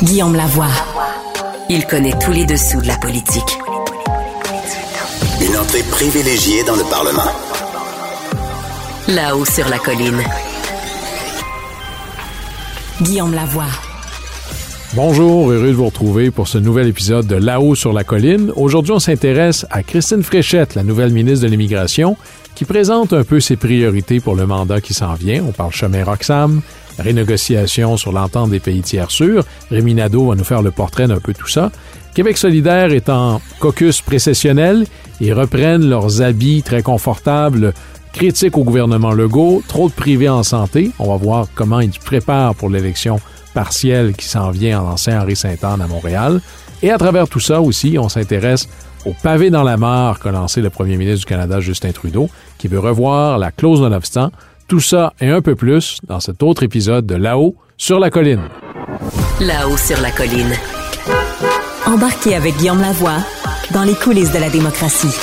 Guillaume Lavoie. Il connaît tous les dessous de la politique. Une entrée privilégiée dans le Parlement. Là-haut sur la colline. Guillaume Lavoie. Bonjour, heureux de vous retrouver pour ce nouvel épisode de Là-haut sur la colline. Aujourd'hui, on s'intéresse à Christine Fréchette, la nouvelle ministre de l'Immigration, qui présente un peu ses priorités pour le mandat qui s'en vient. On parle chemin Roxham, renégociation sur l'entente des pays tiers sûrs. Rémi va nous faire le portrait d'un peu tout ça. Québec solidaire est en caucus précessionnel et reprennent leurs habits très confortables critiques au gouvernement Legault, trop de privés en santé. On va voir comment ils préparent pour l'élection partielle qui s'en vient en Saint-Henri-Sainte-Anne à Montréal. Et à travers tout ça aussi, on s'intéresse au pavé dans la mare qu'a lancé le premier ministre du Canada, Justin Trudeau, qui veut revoir la clause non-obstant. Tout ça et un peu plus dans cet autre épisode de Là-haut sur la colline. Là-haut sur la colline. Embarquez avec Guillaume Lavoie dans les coulisses de la démocratie.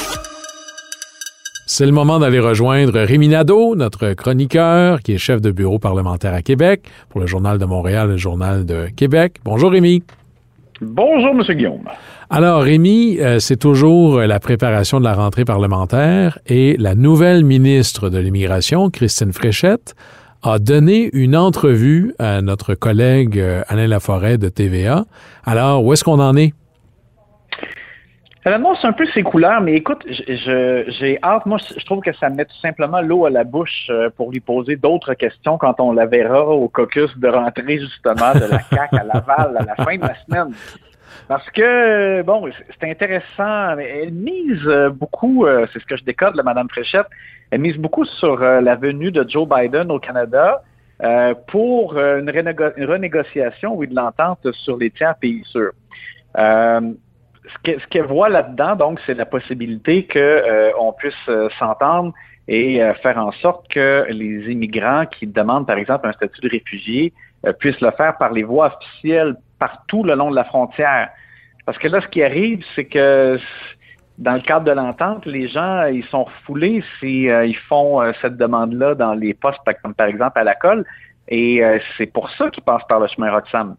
C'est le moment d'aller rejoindre Rémi Nadeau, notre chroniqueur, qui est chef de bureau parlementaire à Québec pour le Journal de Montréal et le Journal de Québec. Bonjour Rémi. Bonjour, M. Guillaume. Alors, Rémi, euh, c'est toujours la préparation de la rentrée parlementaire et la nouvelle ministre de l'Immigration, Christine Fréchette, a donné une entrevue à notre collègue euh, Alain Laforêt de TVA. Alors, où est-ce qu'on en est? Elle annonce un peu ses couleurs, mais écoute, j'ai hâte. Moi, je trouve que ça met tout simplement l'eau à la bouche euh, pour lui poser d'autres questions quand on la verra au caucus de rentrée, justement, de la CAC à Laval à la fin de la semaine. Parce que, bon, c'est intéressant. Elle mise beaucoup, euh, c'est ce que je décode, la Madame Fréchette, elle mise beaucoup sur euh, la venue de Joe Biden au Canada pour une, renégociation, oui, de l'entente sur les tiers pays sûrs ce qu'elle voit là-dedans, donc, c'est la possibilité qu'on euh, puisse euh, s'entendre et euh, faire en sorte que les immigrants qui demandent, par exemple, un statut de réfugié puissent le faire par les voies officielles partout le long de la frontière. Parce que là, ce qui arrive, c'est que dans le cadre de l'entente, les gens, ils sont refoulés si ils font cette demande-là dans les postes, comme par exemple à la colle. Et c'est pour ça qu'ils passent par le chemin Roxham.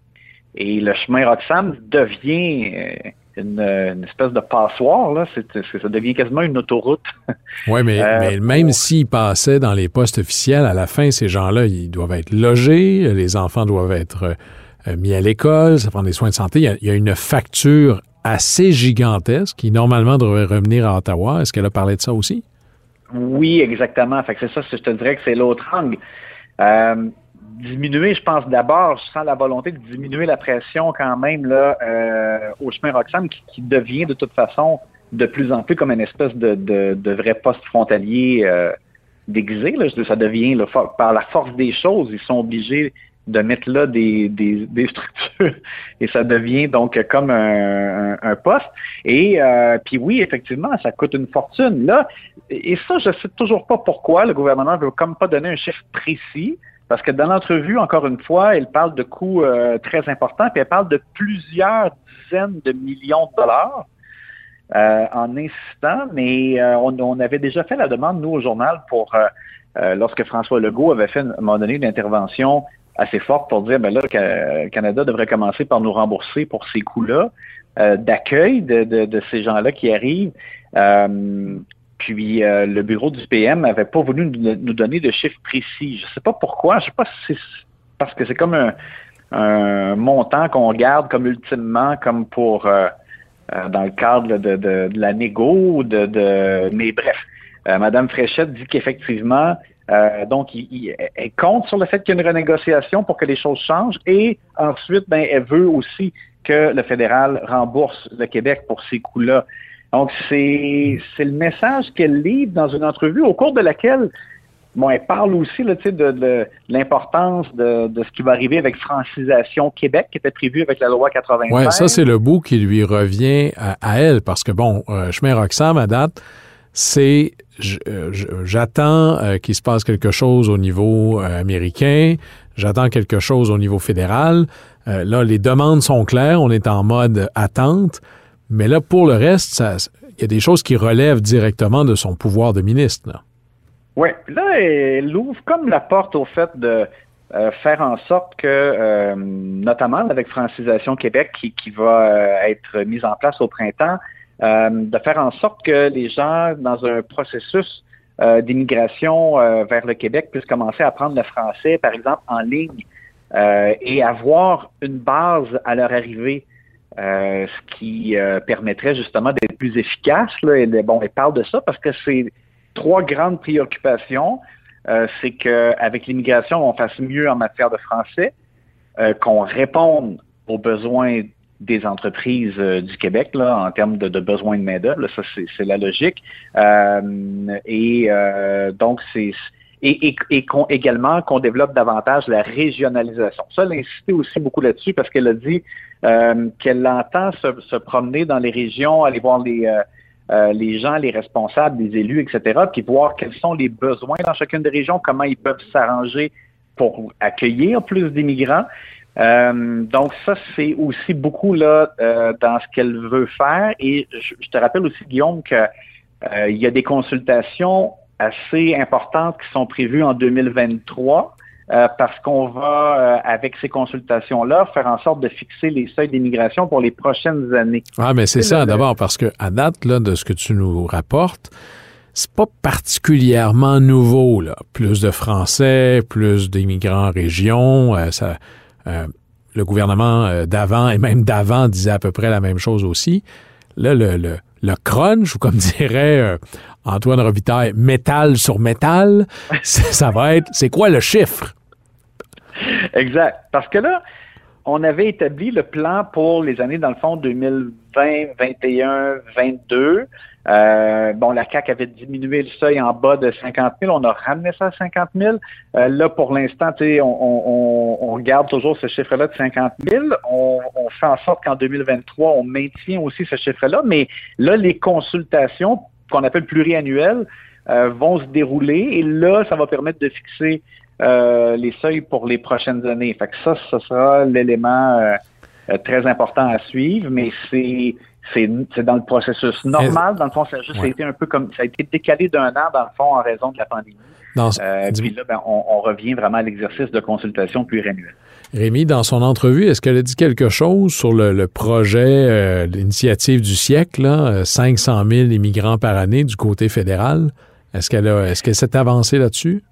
Et le chemin Roxham devient une, espèce de passoire, là. ça devient quasiment une autoroute. Oui, mais, euh, même s'ils passaient dans les postes officiels, à la fin, ces gens-là, ils doivent être logés, les enfants doivent être euh, mis à l'école, ça prend des soins de santé. Il y, a, une facture assez gigantesque qui, normalement, devrait revenir à Ottawa. Est-ce qu'elle a parlé de ça aussi? Oui, exactement. Fait que c'est ça, je te dirais que c'est l'autre angle. Euh, diminuer, je pense d'abord, je sens la volonté de diminuer la pression quand même là euh, au chemin Roxham qui, devient de toute façon de plus en plus comme une espèce de, de, vrai poste frontalier euh, déguisé. Ça devient par la force des choses, ils sont obligés de mettre là des, des, structures et ça devient donc comme un, un, poste. Et euh, puis oui, effectivement, ça coûte une fortune. Là, et ça, je sais toujours pas pourquoi le gouvernement veut comme pas donner un chiffre précis. Parce que dans l'entrevue, encore une fois, elle parle de coûts euh, très importants, puis elle parle de plusieurs dizaines de millions de dollars euh, en insistant, mais euh, on, avait déjà fait la demande, nous, au journal, pour lorsque François Legault avait fait à un moment donné une intervention assez forte pour dire ben là, que Canada devrait commencer par nous rembourser pour ces coûts-là d'accueil de, de, de, ces gens-là qui arrivent. Puis euh, le bureau du PM n'avait pas voulu nous, donner de chiffres précis. Je ne sais pas pourquoi. Je sais pas si c'est parce que c'est comme un, montant qu'on garde comme ultimement, comme pour euh, euh, dans le cadre de, la négo, de, de mais bref. Madame Fréchette dit qu'effectivement, donc, elle compte sur le fait qu'il y ait une renégociation pour que les choses changent et ensuite, ben, elle veut aussi que le fédéral rembourse le Québec pour ces coûts-là. Donc, c'est le message qu'elle livre dans une entrevue au cours de laquelle Bon, elle parle aussi là, de, de, l'importance de, ce qui va arriver avec Francisation Québec, qui était prévu avec la loi 85. Oui, ça, c'est le bout qui lui revient à, elle, parce que, bon, euh, chemin Roxham, à date, c'est euh, j'attends euh, qu'il se passe quelque chose au niveau américain, j'attends quelque chose au niveau fédéral. là, les demandes sont claires, on est en mode attente. Mais là, pour le reste, il y a des choses qui relèvent directement de son pouvoir de ministre. Oui, là, elle ouvre comme la porte au fait de faire en sorte que, notamment avec Francisation Québec qui va être mise en place au printemps, de faire en sorte que les gens, dans un processus d'immigration vers le Québec, puissent commencer à apprendre le français, par exemple, en ligne, et avoir une base à leur arrivée. Euh, ce qui euh, permettrait justement d'être plus efficace. Là, bon, elle parle de ça parce que c'est trois grandes préoccupations. Euh, c'est qu'avec l'immigration, on fasse mieux en matière de français, qu'on réponde aux besoins des entreprises du Québec là, en termes de, besoins de main-d'œuvre. Ça, c'est la logique. et donc, c'est et, et, et également qu'on développe davantage la régionalisation. Ça, elle a insisté aussi beaucoup là-dessus parce qu'elle a dit euh, qu'elle entend se, promener dans les régions, aller voir les, euh, euh, les gens, les responsables, les élus, etc., puis voir quels sont les besoins dans chacune des régions, comment ils peuvent s'arranger pour accueillir plus d'immigrants. Donc ça, c'est aussi beaucoup là dans ce qu'elle veut faire. Et je, je, te rappelle aussi, Guillaume, qu'il y a des consultations assez importantes qui sont prévues en 2023. Euh, parce qu'on va, euh, avec ces consultations-là, faire en sorte de fixer les seuils d'immigration pour les prochaines années. Ah, mais c'est ça, d'abord, parce que à date, là, de ce que tu nous rapportes, c'est pas particulièrement nouveau, là. Plus de Français, plus d'immigrants en région, euh, le gouvernement d'avant et même d'avant disait à peu près la même chose aussi. Là, le, le, le crunch, ou comme dirait euh, Antoine Robitaille, métal sur métal, ça va être, c'est quoi le chiffre? Exact. Parce que là, on avait établi le plan pour les années, dans le fond, 2020, 2021, 2022. Euh, bon, la CAC avait diminué le seuil en bas de 50 000. On a ramené ça à 50 000. Euh, là, pour l'instant, on, on, garde toujours ce chiffre-là de 50 000. On, on fait en sorte qu'en 2023, on maintient aussi ce chiffre-là. Mais là, les consultations qu'on appelle pluriannuelles euh, vont se dérouler. Et là, ça va permettre de fixer euh, les seuils pour les prochaines années. Fait que ça, ce sera l'élément euh, euh, très important à suivre, mais c'est c'est dans le processus normal. Dans le fond, ça a juste été un peu comme ça a été décalé d'un an dans le fond en raison de la pandémie. euh, puis là, ben, on, revient vraiment à l'exercice de consultation pluriannuelle. Rémi, dans son entrevue, est-ce qu'elle a dit quelque chose sur le, projet, l'initiative du siècle, là, 500 000 immigrants par année du côté fédéral? Est-ce qu'elle a, est-ce qu'elle s'est avancée là-dessus?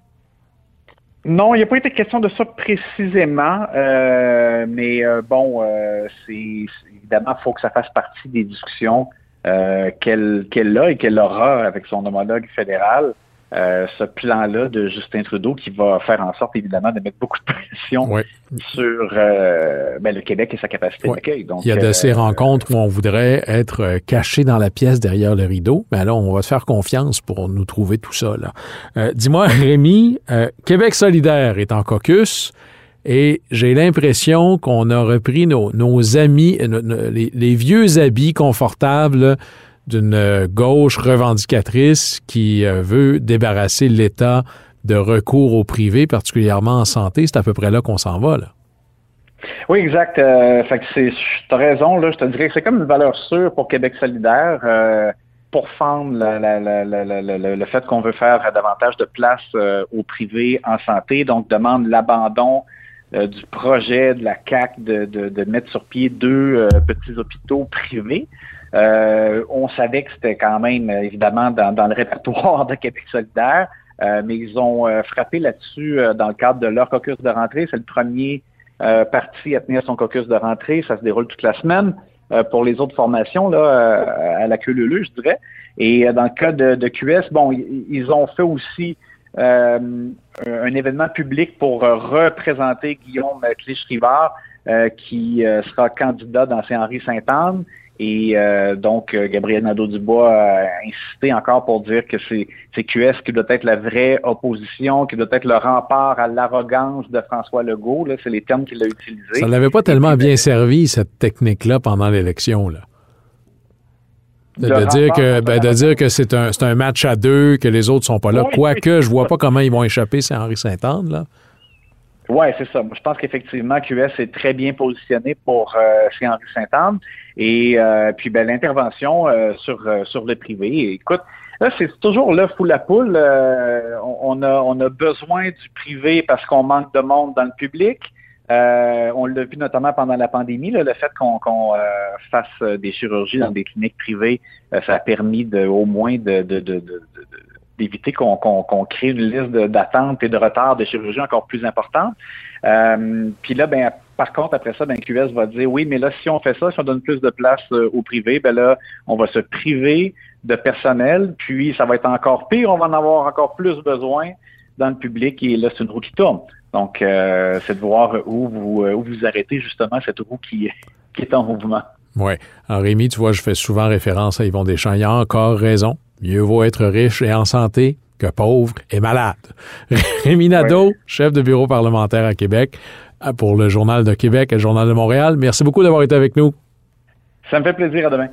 Non, il n'y a pas été question de ça précisément, euh, mais euh, bon, euh, c'est évidemment, il faut que ça fasse partie des discussions qu'elle qu'elle a et qu'elle aura avec son homologue fédéral. Euh, ce plan-là de Justin Trudeau qui va faire en sorte, évidemment, de mettre beaucoup de pression sur euh, ben, le Québec et sa capacité d'accueil. Il y a de ces euh, rencontres où on voudrait être caché dans la pièce derrière le rideau, mais alors on va se faire confiance pour nous trouver tout ça. Dis-moi, Rémi, Québec solidaire est en caucus. Et j'ai l'impression qu'on a repris nos, nos amis, les, les, vieux habits confortables d'une euh, gauche revendicatrice qui euh, veut débarrasser l'État de recours au privé, particulièrement en santé. C'est à peu près là qu'on s'en va. Oui, exact. Euh, fait que raison, là, je te dirais que c'est comme une valeur sûre pour Québec solidaire euh, pour fendre le fait qu'on veut faire davantage de place au privé en santé, donc demande l'abandon du projet de la CAC de mettre sur pied deux petits hôpitaux privés. Euh, on savait que c'était quand même, évidemment, dans, le répertoire de Québec solidaire, euh, mais ils ont euh, frappé là-dessus dans le cadre de leur caucus de rentrée. C'est le premier parti à tenir son caucus de rentrée. Ça se déroule toute la semaine. pour les autres formations, là, à la queue leu je dirais. Et dans le cas de, QS, bon, ils ont fait aussi un événement public pour représenter Guillaume Clich-Rivard, qui sera candidat dans Saint-Henri-Sainte-Anne. Et euh, donc, euh, Gabriel Nadeau-Dubois a insisté encore pour dire que c'est QS qui doit être la vraie opposition, qui doit être le rempart à l'arrogance de François Legault. C'est les termes qu'il a utilisés. Ça n'avait pas tellement bien servi, cette technique-là, pendant l'élection. là. De, dire que, ben, de dire que c'est un, un match à deux, que les autres sont pas là. Quoique, je vois pas comment ils vont échapper, c'est Henri Saint-Anne, là. Oui, c'est ça. je pense qu'effectivement, QS est très bien positionné pour euh, Henri Saint-Anne. Et euh, puis ben, l'intervention euh, sur, euh, sur le privé. Écoute, Là, c'est toujours l'œuf ou la poule. Euh, on, a, on a besoin du privé parce qu'on manque de monde dans le public. Euh, on l'a vu notamment pendant la pandémie, le fait qu'on euh, fasse des chirurgies dans des cliniques privées, ça a permis de, au moins de, d'éviter qu'on crée une liste d'attente et de retard de chirurgie encore plus importante. puis là, ben, par contre, après ça, ben, QS va dire oui, mais là, si on fait ça, si on donne plus de place au privé, ben là, on va se priver de personnel, puis ça va être encore pire, on va en avoir encore plus besoin dans le public et là, c'est une roue qui tourne. Donc, euh, c'est de voir où vous, euh, où vous arrêtez justement cette roue qui, qui est en mouvement. Oui. Rémi, tu vois, je fais souvent référence à Yvon Deschamps. Il a encore raison. Mieux vaut être riche et en santé que pauvre et malade. Rémi Nadeau, chef de bureau parlementaire à Québec, euh, pour le Journal de Québec et le Journal de Montréal. Merci beaucoup d'avoir été avec nous. Ça me fait plaisir. À demain.